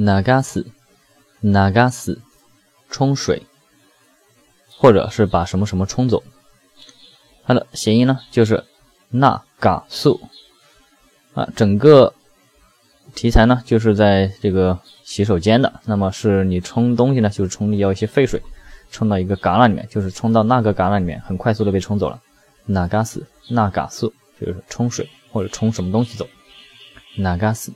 那嘎死那嘎死冲水或者是把什么什么冲走。它的谐音呢就是那嘎素。啊整个题材呢就是在这个洗手间的。那么是你冲东西呢就是冲掉一些废水冲到一个旮旯里面就是冲到那个旮旯里面很快速的被冲走了。那嘎斯那嘎素就是冲水或者冲什么东西走。那嘎斯